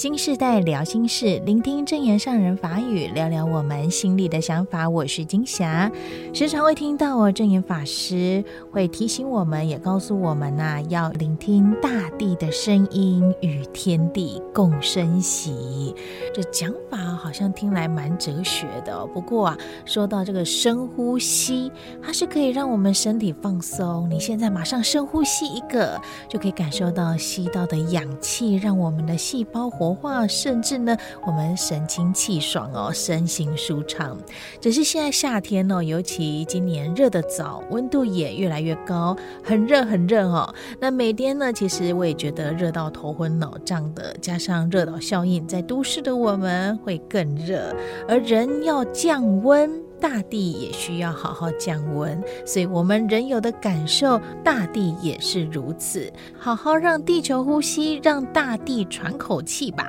新世代聊心事，聆听证言上人法语，聊聊我们心里的想法。我是金霞，时常会听到哦，证言法师会提醒我们，也告诉我们呐、要聆听大地的声音，与天地共生息。这讲法好像听来蛮哲学的、不过啊，说到这个深呼吸，它是可以让我们身体放松。你现在马上深呼吸一个，就可以感受到吸到的氧气，让我们的细胞活化，甚至呢，我们神清气爽哦，身心舒畅。只是现在夏天哦，尤其今年热得早，温度也越来越高，很热很热哦。那每天呢，其实我也觉得热到头昏脑胀的，加上热岛效应，在都市的我们会更热。而人要降温，大地也需要好好降温，所以我们人有的感受，大地也是如此。好好让地球呼吸，让大地喘口气吧。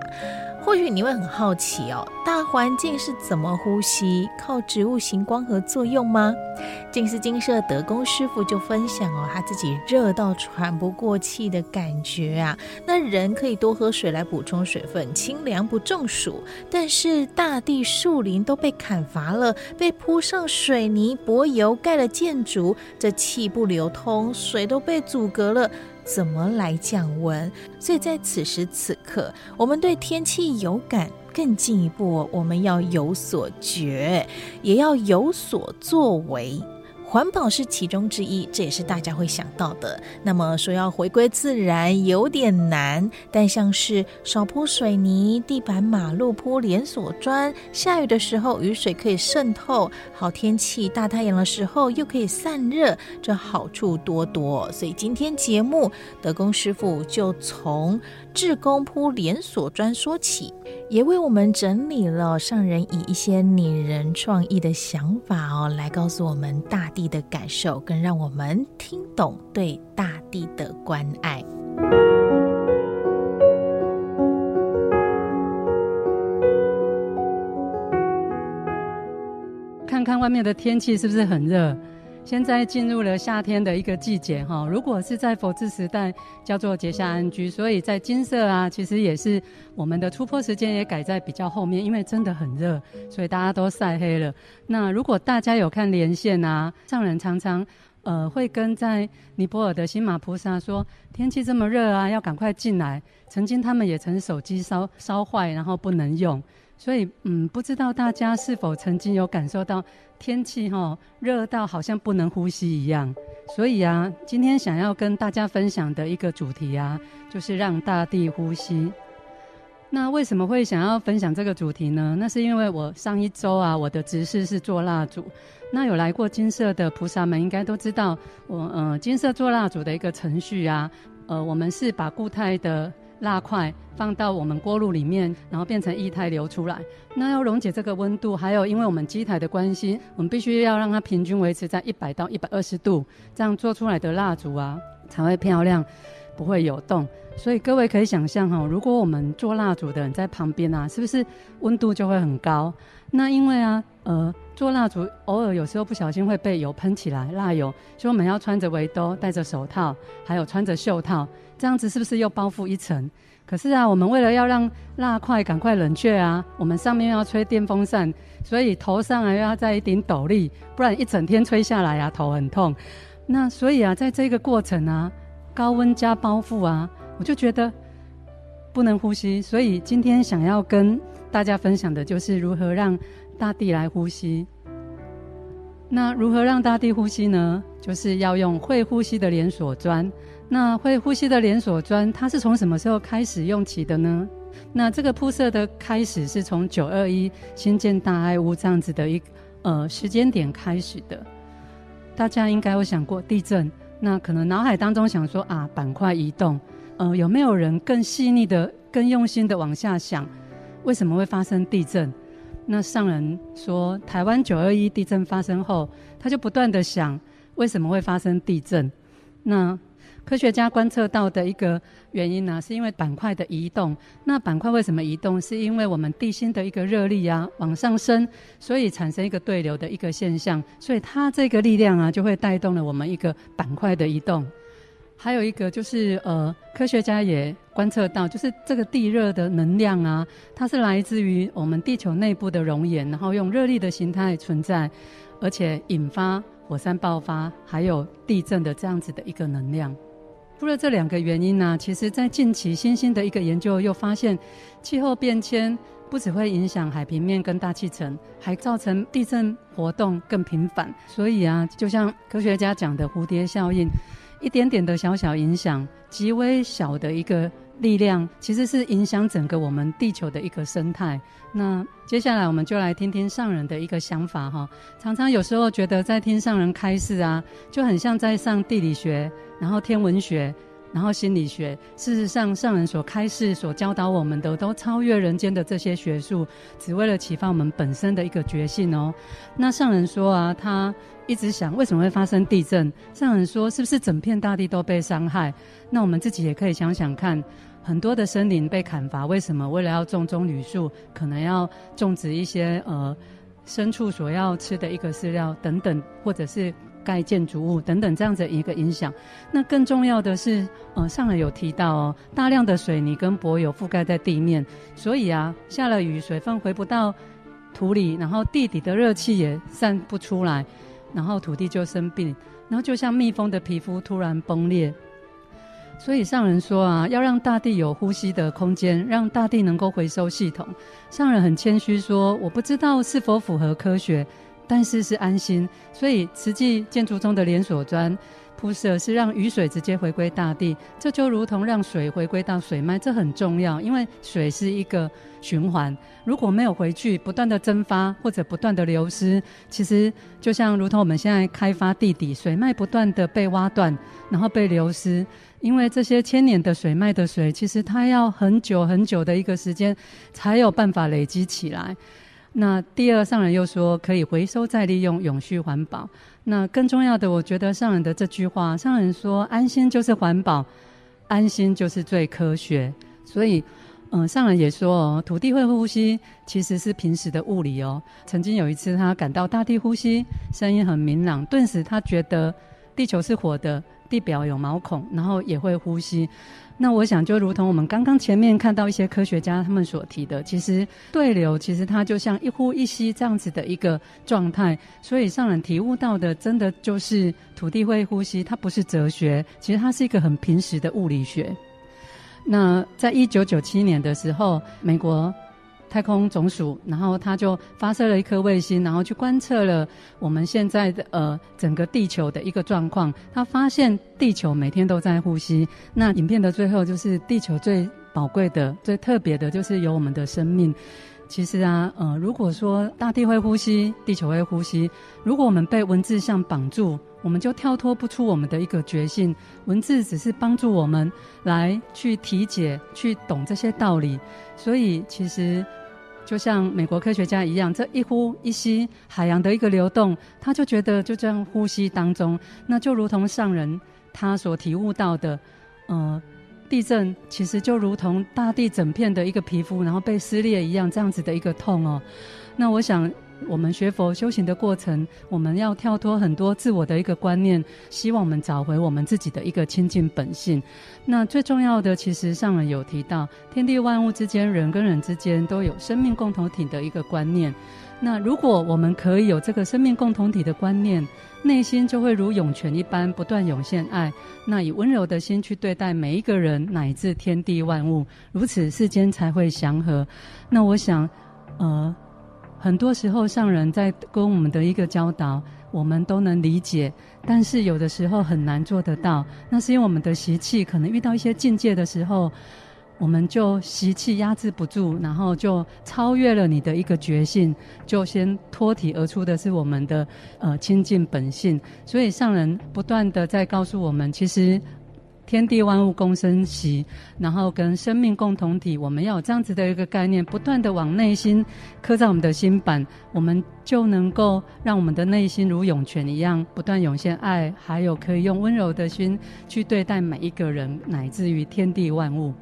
或许你会很好奇哦，大环境是怎么呼吸？靠植物型光合作用吗？静思金舍德公师傅就分享哦，他自己热到喘不过气的感觉啊。那人可以多喝水来补充水分，清凉不中暑。但是大地树林都被砍伐了，被铺上水泥柏油盖了建筑，这气不流通，水都被阻隔了。怎么来降温？所以在此时此刻，我们对天气有感，更进一步，我们要有所觉，也要有所作为。环保是其中之一，这也是大家会想到的。那么说要回归自然有点难，但像是少铺水泥、地板、马路铺连锁砖，下雨的时候雨水可以渗透，好天气大太阳的时候又可以散热，这好处多多。所以今天节目德工师傅就从志工铺连锁专说起，也为我们整理了上人以一些拟人创意的想法哦，来告诉我们大地的感受，更让我们听懂对大地的关爱。看看外面的天气是不是很热？现在进入了夏天的一个季节哈，如果是在佛治时代叫做结下安居，所以在金色啊，其实也是我们的出坡时间也改在比较后面，因为真的很热，所以大家都晒黑了。那如果大家有看连线啊，上人常常呃会跟在尼泊尔的新马菩萨说，天气这么热啊，要赶快进来。曾经他们也曾手机烧烧坏，然后不能用。所以，嗯，不知道大家是否曾经有感受到天气哈热到好像不能呼吸一样。所以啊，今天想要跟大家分享的一个主题啊，就是让大地呼吸。那为什么会想要分享这个主题呢？那是因为我上一周啊，我的执事是做蜡烛。那有来过金色的菩萨们应该都知道，我呃金色做蜡烛的一个程序啊，呃，我们是把固态的。蜡块放到我们锅炉里面，然后变成液态流出来。那要溶解这个温度，还有因为我们机台的关系，我们必须要让它平均维持在一百到一百二十度，这样做出来的蜡烛啊才会漂亮，不会有洞。所以各位可以想象哈，如果我们做蜡烛的人在旁边啊，是不是温度就会很高？那因为啊，呃，做蜡烛偶尔有时候不小心会被油喷起来，蜡油，所以我们要穿着围兜，戴着手套，还有穿着袖套。这样子是不是又包覆一层？可是啊，我们为了要让蜡块赶快冷却啊，我们上面要吹电风扇，所以头上啊又要再一顶斗笠，不然一整天吹下来啊，头很痛。那所以啊，在这个过程啊，高温加包覆啊，我就觉得不能呼吸。所以今天想要跟大家分享的就是如何让大地来呼吸。那如何让大地呼吸呢？就是要用会呼吸的连锁砖。那会呼吸的连锁砖，它是从什么时候开始用起的呢？那这个铺设的开始是从九二一新建大爱屋这样子的一呃时间点开始的。大家应该有想过地震，那可能脑海当中想说啊，板块移动，呃，有没有人更细腻的、更用心的往下想，为什么会发生地震？那上人说，台湾九二一地震发生后，他就不断的想，为什么会发生地震？那科学家观测到的一个原因呢、是因为板块的移动。那板块为什么移动？是因为我们地心的一个热力啊往上升，所以产生一个对流的一个现象。所以它这个力量啊，就会带动了我们一个板块的移动。还有一个就是呃，科学家也观测到，就是这个地热的能量啊，它是来自于我们地球内部的熔岩，然后用热力的形态存在，而且引发火山爆发，还有地震的这样子的一个能量。除了这两个原因呢、其实在近期新兴的一个研究又发现，气候变迁不只会影响海平面跟大气层，还造成地震活动更频繁。所以啊，就像科学家讲的蝴蝶效应。一点点的小小影响，极微小的一个力量，其实是影响整个我们地球的一个生态。那接下来我们就来听听上人的一个想法哈。常常有时候觉得在听上人开示啊，就很像在上地理学，然后天文学。然后心理学，事实上上人所开示、所教导我们的，都超越人间的这些学术，只为了启发我们本身的一个觉性哦。那上人说啊，他一直想为什么会发生地震？上人说，是不是整片大地都被伤害？那我们自己也可以想想看，很多的森林被砍伐，为什么？为了要种棕榈树，可能要种植一些呃牲畜所要吃的一个饲料等等，或者是。盖建筑物等等这样子一个影响，那更重要的是，呃，上来有提到哦，大量的水泥跟柏油覆盖在地面，所以啊，下了雨，水分回不到土里，然后地底的热气也散不出来，然后土地就生病，然后就像蜜蜂的皮肤突然崩裂。所以上人说啊，要让大地有呼吸的空间，让大地能够回收系统。上人很谦虚说，我不知道是否符合科学。但是是安心，所以慈济建筑中的连锁砖铺设是让雨水直接回归大地，这就如同让水回归到水脉，这很重要，因为水是一个循环，如果没有回去，不断的蒸发或者不断的流失，其实就像如同我们现在开发地底，水脉不断的被挖断，然后被流失，因为这些千年的水脉的水，其实它要很久很久的一个时间才有办法累积起来。那第二，上人又说可以回收再利用，永续环保。那更重要的，我觉得上人的这句话，上人说安心就是环保，安心就是最科学。所以，嗯，上人也说哦，土地会呼吸，其实是平时的物理哦。曾经有一次，他感到大地呼吸声音很明朗，顿时他觉得地球是活的，地表有毛孔，然后也会呼吸。那我想，就如同我们刚刚前面看到一些科学家他们所提的，其实对流其实它就像一呼一吸这样子的一个状态。所以上人体悟到的，真的就是土地会呼吸，它不是哲学，其实它是一个很平实的物理学。那在一九九七年的时候，美国。太空总署，然后他就发射了一颗卫星，然后去观测了我们现在的呃整个地球的一个状况。他发现地球每天都在呼吸。那影片的最后就是地球最宝贵的、最特别的，就是有我们的生命。其实啊，呃，如果说大地会呼吸，地球会呼吸，如果我们被文字像绑住，我们就跳脱不出我们的一个觉性。文字只是帮助我们来去体解、去懂这些道理。所以其实。就像美国科学家一样，这一呼一吸，海洋的一个流动，他就觉得就这样呼吸当中，那就如同上人他所体悟到的，呃，地震其实就如同大地整片的一个皮肤，然后被撕裂一样，这样子的一个痛哦。那我想。我们学佛修行的过程，我们要跳脱很多自我的一个观念，希望我们找回我们自己的一个清净本性。那最重要的，其实上人有提到，天地万物之间，人跟人之间都有生命共同体的一个观念。那如果我们可以有这个生命共同体的观念，内心就会如涌泉一般不断涌现爱。那以温柔的心去对待每一个人，乃至天地万物，如此世间才会祥和。那我想，呃。很多时候，上人在跟我们的一个教导，我们都能理解，但是有的时候很难做得到。那是因为我们的习气，可能遇到一些境界的时候，我们就习气压制不住，然后就超越了你的一个觉性，就先脱体而出的是我们的呃清净本性。所以上人不断的在告诉我们，其实。天地万物共生息，然后跟生命共同体，我们要有这样子的一个概念，不断的往内心刻在我们的心版，我们就能够让我们的内心如涌泉一样，不断涌现爱，还有可以用温柔的心去对待每一个人，乃至于天地万物。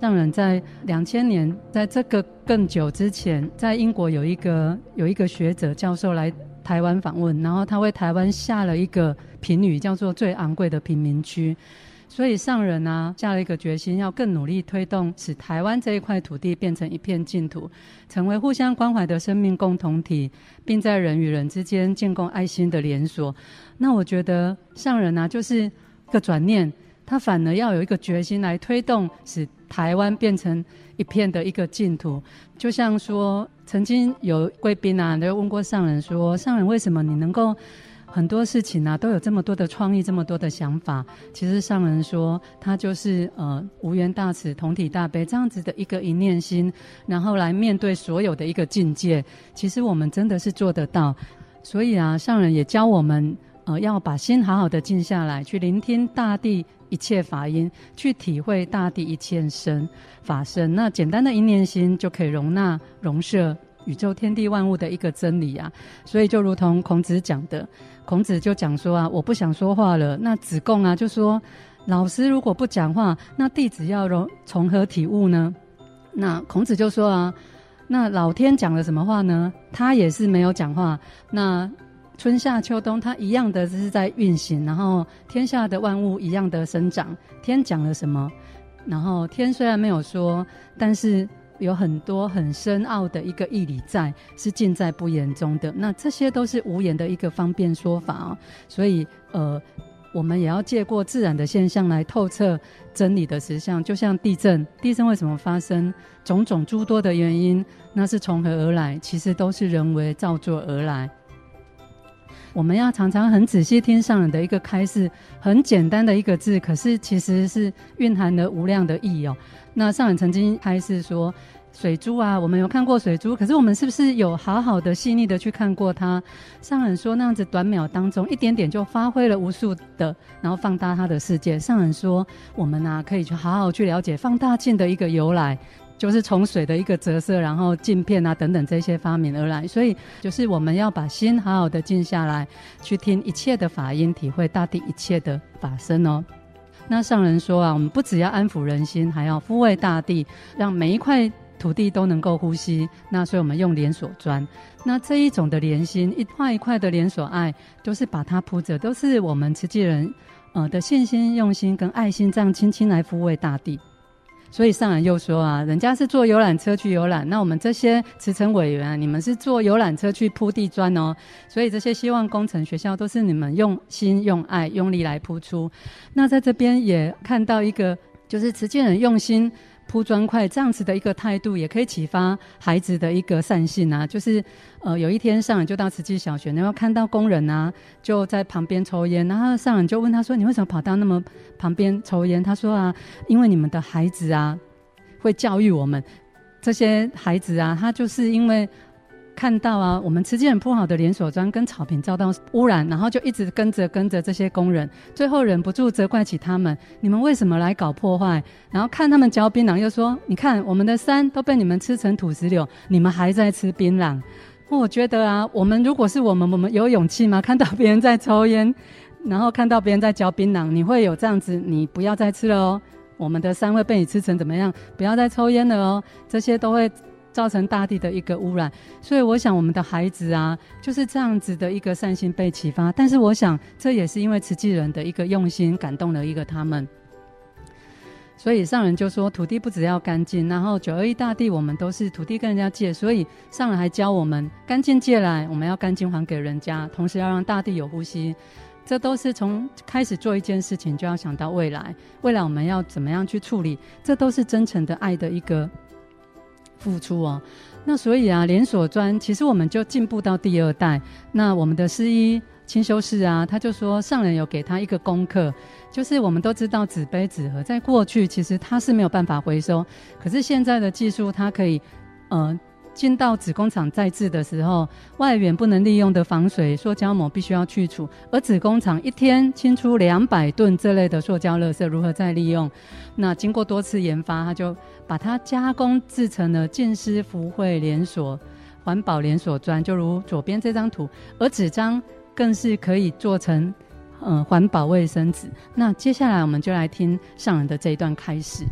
上人在两千年，在这个更久之前，在英国有一个有一个学者教授来台湾访问，然后他为台湾下了一个评语，叫做最昂贵的贫民区。所以上人啊，下了一个决心，要更努力推动，使台湾这一块土地变成一片净土，成为互相关怀的生命共同体，并在人与人之间建构爱心的连锁。那我觉得上人啊，就是一个转念，他反而要有一个决心来推动，使台湾变成一片的一个净土。就像说，曾经有贵宾啊，都问过上人说，上人为什么你能够？很多事情啊，都有这么多的创意，这么多的想法。其实上人说，他就是呃无缘大慈，同体大悲这样子的一个一念心，然后来面对所有的一个境界。其实我们真的是做得到。所以啊，上人也教我们，呃，要把心好好的静下来，去聆听大地一切法音，去体会大地一切身法身。那简单的一念心就可以容纳、容摄宇宙天地万物的一个真理啊。所以就如同孔子讲的。孔子就讲说啊，我不想说话了。那子贡啊就说，老师如果不讲话，那弟子要从从何体悟呢？那孔子就说啊，那老天讲了什么话呢？他也是没有讲话。那春夏秋冬，他一样的只是在运行，然后天下的万物一样的生长。天讲了什么？然后天虽然没有说，但是。有很多很深奥的一个义理在，是尽在不言中的。那这些都是无言的一个方便说法哦。所以，呃，我们也要借过自然的现象来透彻真理的实相。就像地震，地震为什么发生？种种诸多的原因，那是从何而来？其实都是人为造作而来。我们要常常很仔细听上人的一个开示，很简单的一个字，可是其实是蕴含了无量的意义哦。那上人曾经开示说，水珠啊，我们有看过水珠，可是我们是不是有好好的细腻的去看过它？上人说那样子短秒当中一点点就发挥了无数的，然后放大它的世界。上人说我们啊可以去好好去了解放大镜的一个由来。就是从水的一个折射，然后镜片啊等等这些发明而来，所以就是我们要把心好好的静下来，去听一切的法音，体会大地一切的法身哦。那上人说啊，我们不只要安抚人心，还要抚慰大地，让每一块土地都能够呼吸。那所以我们用连锁砖，那这一种的连心，一块一块的连锁爱，都是把它铺着，都是我们慈济人呃的信心、用心跟爱心，这样轻轻来抚慰大地。所以上人又说啊，人家是坐游览车去游览，那我们这些慈诚委员啊，你们是坐游览车去铺地砖哦。所以这些希望工程学校都是你们用心、用爱、用力来铺出。那在这边也看到一个，就是慈济人用心。铺砖块这样子的一个态度，也可以启发孩子的一个善性啊。就是，呃，有一天上人就到慈济小学，然后看到工人啊就在旁边抽烟，然后上人就问他说：“你为什么跑到那么旁边抽烟？”他说：“啊，因为你们的孩子啊会教育我们，这些孩子啊，他就是因为。”看到啊，我们慈济人铺好的连锁砖跟草坪遭到污染，然后就一直跟着跟着这些工人，最后忍不住责怪起他们：你们为什么来搞破坏？然后看他们嚼槟榔，又说：你看我们的山都被你们吃成土石流，你们还在吃槟榔。我觉得啊，我们如果是我们，我们有勇气吗？看到别人在抽烟，然后看到别人在嚼槟榔，你会有这样子？你不要再吃了哦，我们的山会被你吃成怎么样？不要再抽烟了哦，这些都会。造成大地的一个污染，所以我想我们的孩子啊，就是这样子的一个善心被启发。但是我想，这也是因为慈济人的一个用心感动了一个他们。所以上人就说，土地不只要干净，然后九二一大地我们都是土地跟人家借，所以上人还教我们干净借来，我们要干净还给人家，同时要让大地有呼吸。这都是从开始做一件事情就要想到未来，未来我们要怎么样去处理，这都是真诚的爱的一个。付出哦，那所以啊，连锁专其实我们就进步到第二代。那我们的师医清修士啊，他就说上人有给他一个功课，就是我们都知道纸杯纸盒在过去其实它是没有办法回收，可是现在的技术它可以，呃。进到子工厂再制的时候，外源不能利用的防水塑胶膜必须要去除，而子工厂一天清出两百吨这类的塑胶垃圾，如何再利用？那经过多次研发，他就把它加工制成了静思福慧连锁环保连锁砖，就如左边这张图，而纸张更是可以做成嗯环保卫生纸。那接下来我们就来听上人的这一段开始。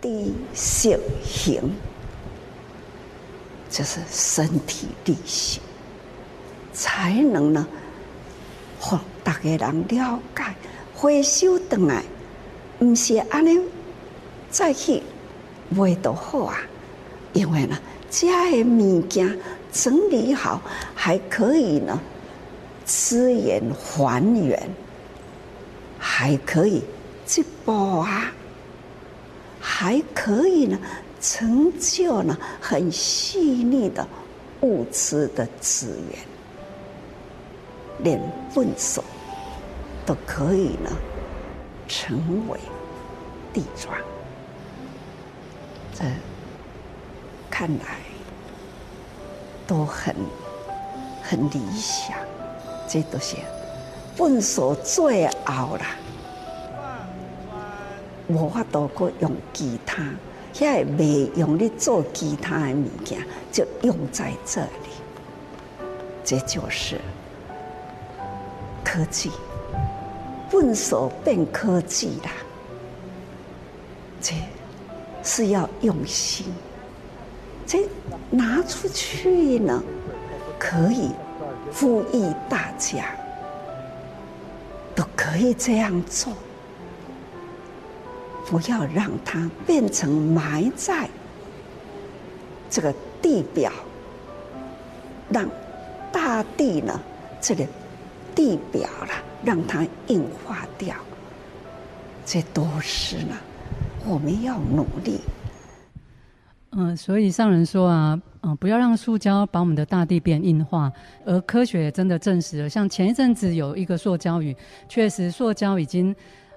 地色行。就是身体力行，才能呢，让大家人了解回收回来毋是安尼再去卖都好啊，因为呢，这些物件整理好，还可以呢，资源还原，还可以去补啊，还可以呢，成就呢很细腻的物质的资源，连粪埽都可以呢，成为地砖。这看来都很很理想，这都是粪埽最好了。无法度过用其他，现在未用你做其他的物件，就用在这里。这就是科技，笨手变科技啦。这是要用心，这拿出去呢，可以富裕大家，都可以这样做。不要让它变成埋在这个地表，让大地呢，这个地表了，让它硬化掉。这都是呢，我们要努力。嗯，所以上人说啊，嗯，不要让塑胶把我们的大地变硬化。而科学也真的证实了，像前一阵子有一个塑胶雨，确实塑胶已经。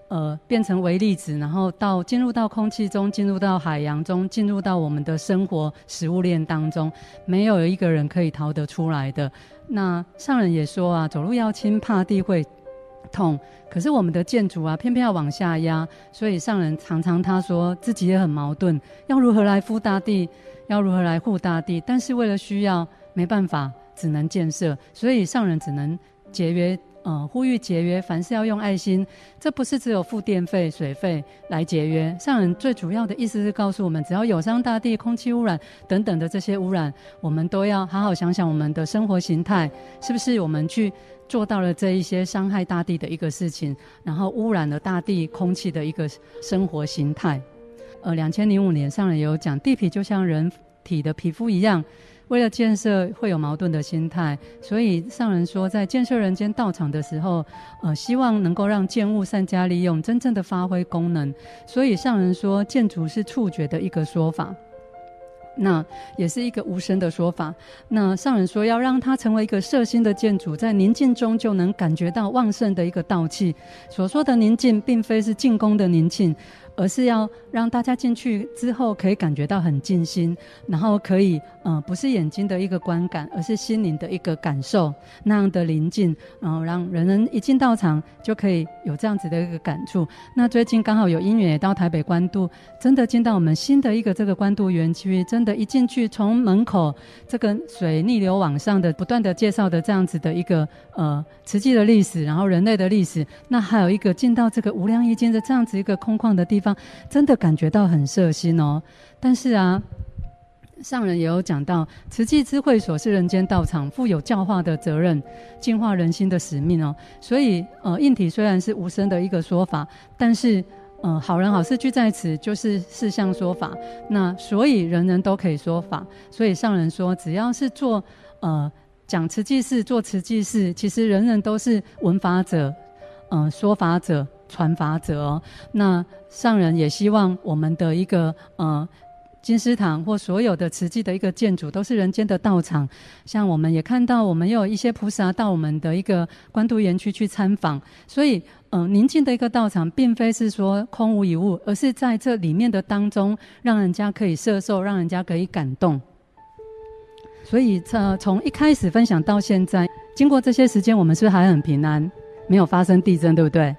呃，变成微粒子，然后到进入到空气中，进入到海洋中，进入到我们的生活食物链当中，没有一个人可以逃得出来的。那上人也说啊，走路要轻，怕地会痛。可是我们的建筑啊，偏偏要往下压，所以上人常常他说自己也很矛盾，要如何来护大地，要如何来护大地，但是为了需要，没办法，只能建设，所以上人只能节约。呃，呼吁节约，凡事要用爱心。这不是只有付电费、水费来节约。上人最主要的意思是告诉我们，只要有伤大地、空气污染等等的这些污染，我们都要好好想想我们的生活形态是不是我们去做到了这一些伤害大地的一个事情，然后污染了大地空气的一个生活形态。呃，两千零五年上人有讲，地皮就像人体的皮肤一样。为了建设会有矛盾的心态，所以上人说，在建设人间道场的时候，呃，希望能够让建物善加利用，真正的发挥功能。所以上人说，建筑是触觉的一个说法，那也是一个无声的说法。那上人说，要让它成为一个摄心的建筑，在宁静中就能感觉到旺盛的一个道气。所说的宁静，并非是静功的宁静。而是要让大家进去之后可以感觉到很静心，然后可以，嗯、呃，不是眼睛的一个观感，而是心灵的一个感受，那样的宁静，然后让人人一进道场就可以有这样子的一个感触。那最近刚好有姻缘也到台北关渡，真的进到我们新的一个这个关渡园区，真的，一进去从门口这个水逆流往上的不断的介绍的这样子的一个呃慈济的历史，然后人类的历史，那还有一个进到这个无量义经的这样子一个空旷的地方。真的感觉到很摄心哦，但是啊，上人也有讲到，慈济之会所是人间道场，负有教化的责任，净化人心的使命哦。所以呃，硬体虽然是无声的一个说法，但是呃，好人好事俱在此，就是四相说法。那所以人人都可以说法，所以上人说，只要是做呃讲慈济事，做慈济事，其实人人都是闻法者，嗯、呃，说法者。传法者哦，那上人也希望我们的一个呃金丝堂或所有的慈济的一个建筑都是人间的道场。像我们也看到，我们又有一些菩萨到我们的一个官渡园区去参访，所以嗯、宁静的一个道场，并非是说空无一物，而是在这里面的当中，让人家可以摄受，让人家可以感动。所以呃，从一开始分享到现在，经过这些时间，我们是不是还很平安，没有发生地震，对不对？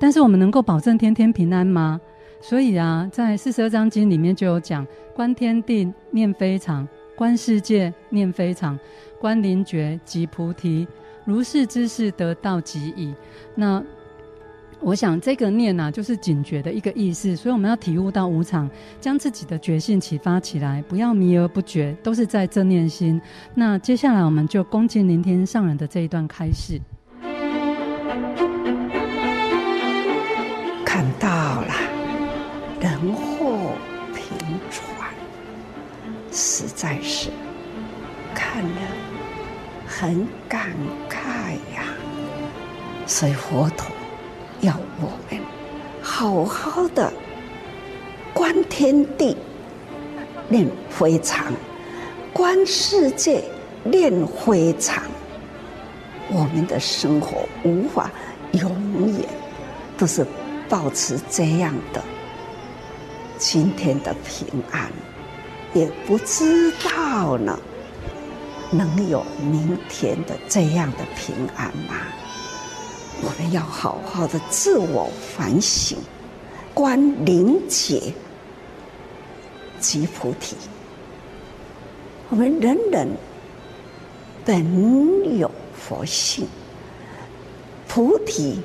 但是我们能够保证天天平安吗？所以啊，在四十二章经里面就有讲：观天地念非常，观世界念非常，观灵觉即菩提，如是之事得到即已。那我想这个念啊，就是警觉的一个意思。所以我们要体悟到无常，将自己的觉性启发起来，不要迷而不觉，都是在正念心。那接下来我们就恭敬聆听上人的这一段开示。在是看了很感慨呀。所以佛陀要我们好好的观天地，念非常；观世界，念非常。我们的生活无法永远都是保持这样的。今天的平安，也不知道呢，能有明天的这样的平安吗？我们要好好的自我反省，观灵觉即菩提。我们人人本有佛性，菩提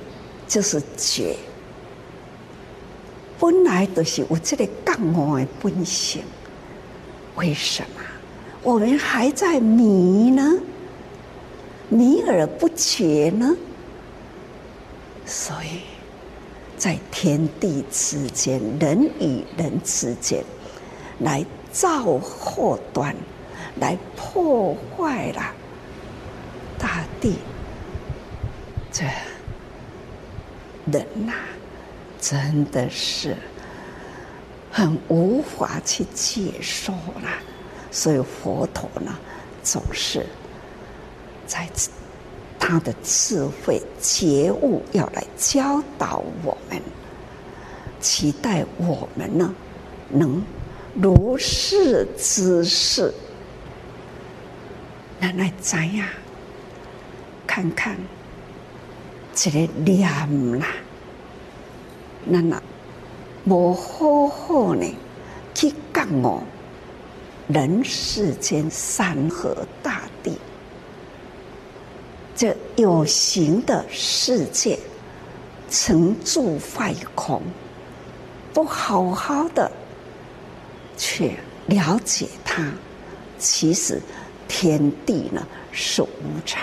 就是觉，本来都是有这个觉悟的本性。为什么我们还在迷呢？迷而不觉呢？所以，在天地之间，人与人之间，来造祸端，来破坏了大地。这人呐、真的是很无法去接受了。所以佛陀呢，总是在。他的智慧觉悟要来教导我们，期待我们呢能如是知识，来来怎样？看看这个念啦，那那无好好呢去觉悟人世间山河大地。这有形的世界，成住坏空，不好好的去了解它，其实天地呢是无常，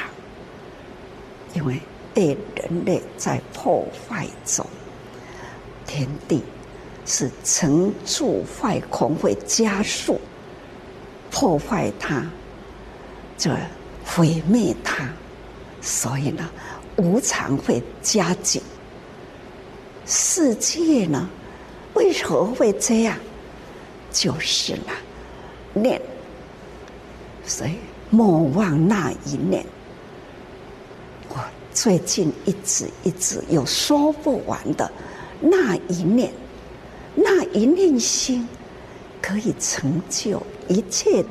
因为被人类在破坏中，天地是成住坏空，会加速破坏它，这毁灭它。所以呢，无常会加紧。世界呢，为何会这样？就是呢，念。所以莫忘那一念。我最近一直一直有说不完的那一念，那一念心可以成就一切。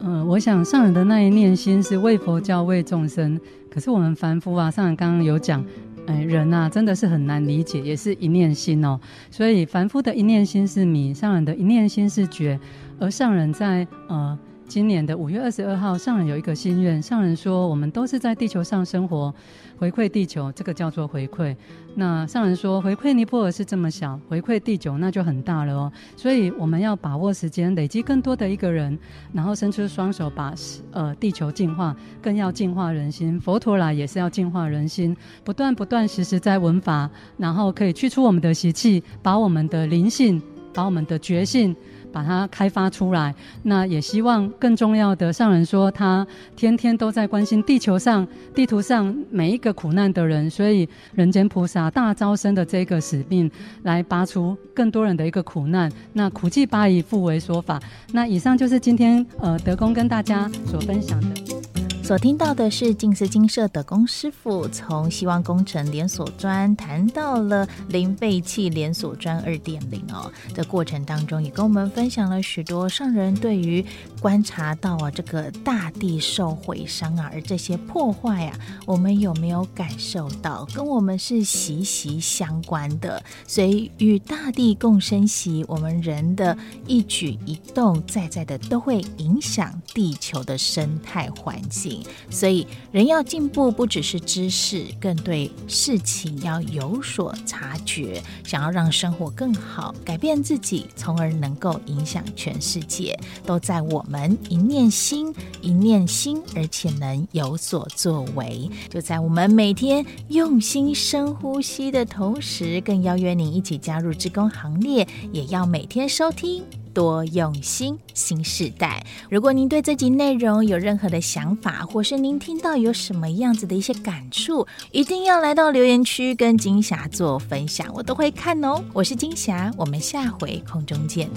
嗯、我想上人的那一念心是为佛教、为众生。可是我们凡夫啊，上人刚刚有讲，哎，人呐、啊，真的是很难理解，也是一念心哦。所以凡夫的一念心是迷，上人的一念心是觉，而上人在呃。今年的五月二十二号，上人有一个心愿。上人说，我们都是在地球上生活，回馈地球，这个叫做回馈。那上人说，回馈尼泊尔是这么小，回馈地球那就很大了哦。所以我们要把握时间，累积更多的一个人，然后伸出双手，把呃地球净化，更要净化人心。佛陀来也是要净化人心，不断不断时时在闻法，然后可以去除我们的习气，把我们的灵性，把我们的觉性。把它开发出来，那也希望更重要的，上人说他天天都在关心地球上、地图上每一个苦难的人，所以人间菩萨大招生的这个使命，来拔出更多人的一个苦难。那苦济拔疑，复为说法。那以上就是今天呃德公跟大家所分享的。所听到的是静思精舍的龚师傅从希望工程连锁砖谈到了零废弃连锁砖二点零哦的过程当中，也跟我们分享了许多上人对于观察到啊这个大地受毁伤啊，而这些破坏啊，我们有没有感受到？跟我们是息息相关的，所以与大地共生息，我们人的一举一动，在在的都会影响地球的生态环境。所以，人要进步，不只是知识，更对事情要有所察觉。想要让生活更好，改变自己，从而能够影响全世界，都在我们一念心，一念心，而且能有所作为。就在我们每天用心深呼吸的同时，更邀约您一起加入志工行列，也要每天收听。多用心，新时代。如果您对这集内容有任何的想法，或是您听到有什么样子的一些感触，一定要来到留言区跟金霞做分享，我都会看哦。我是金霞，我们下回空中见。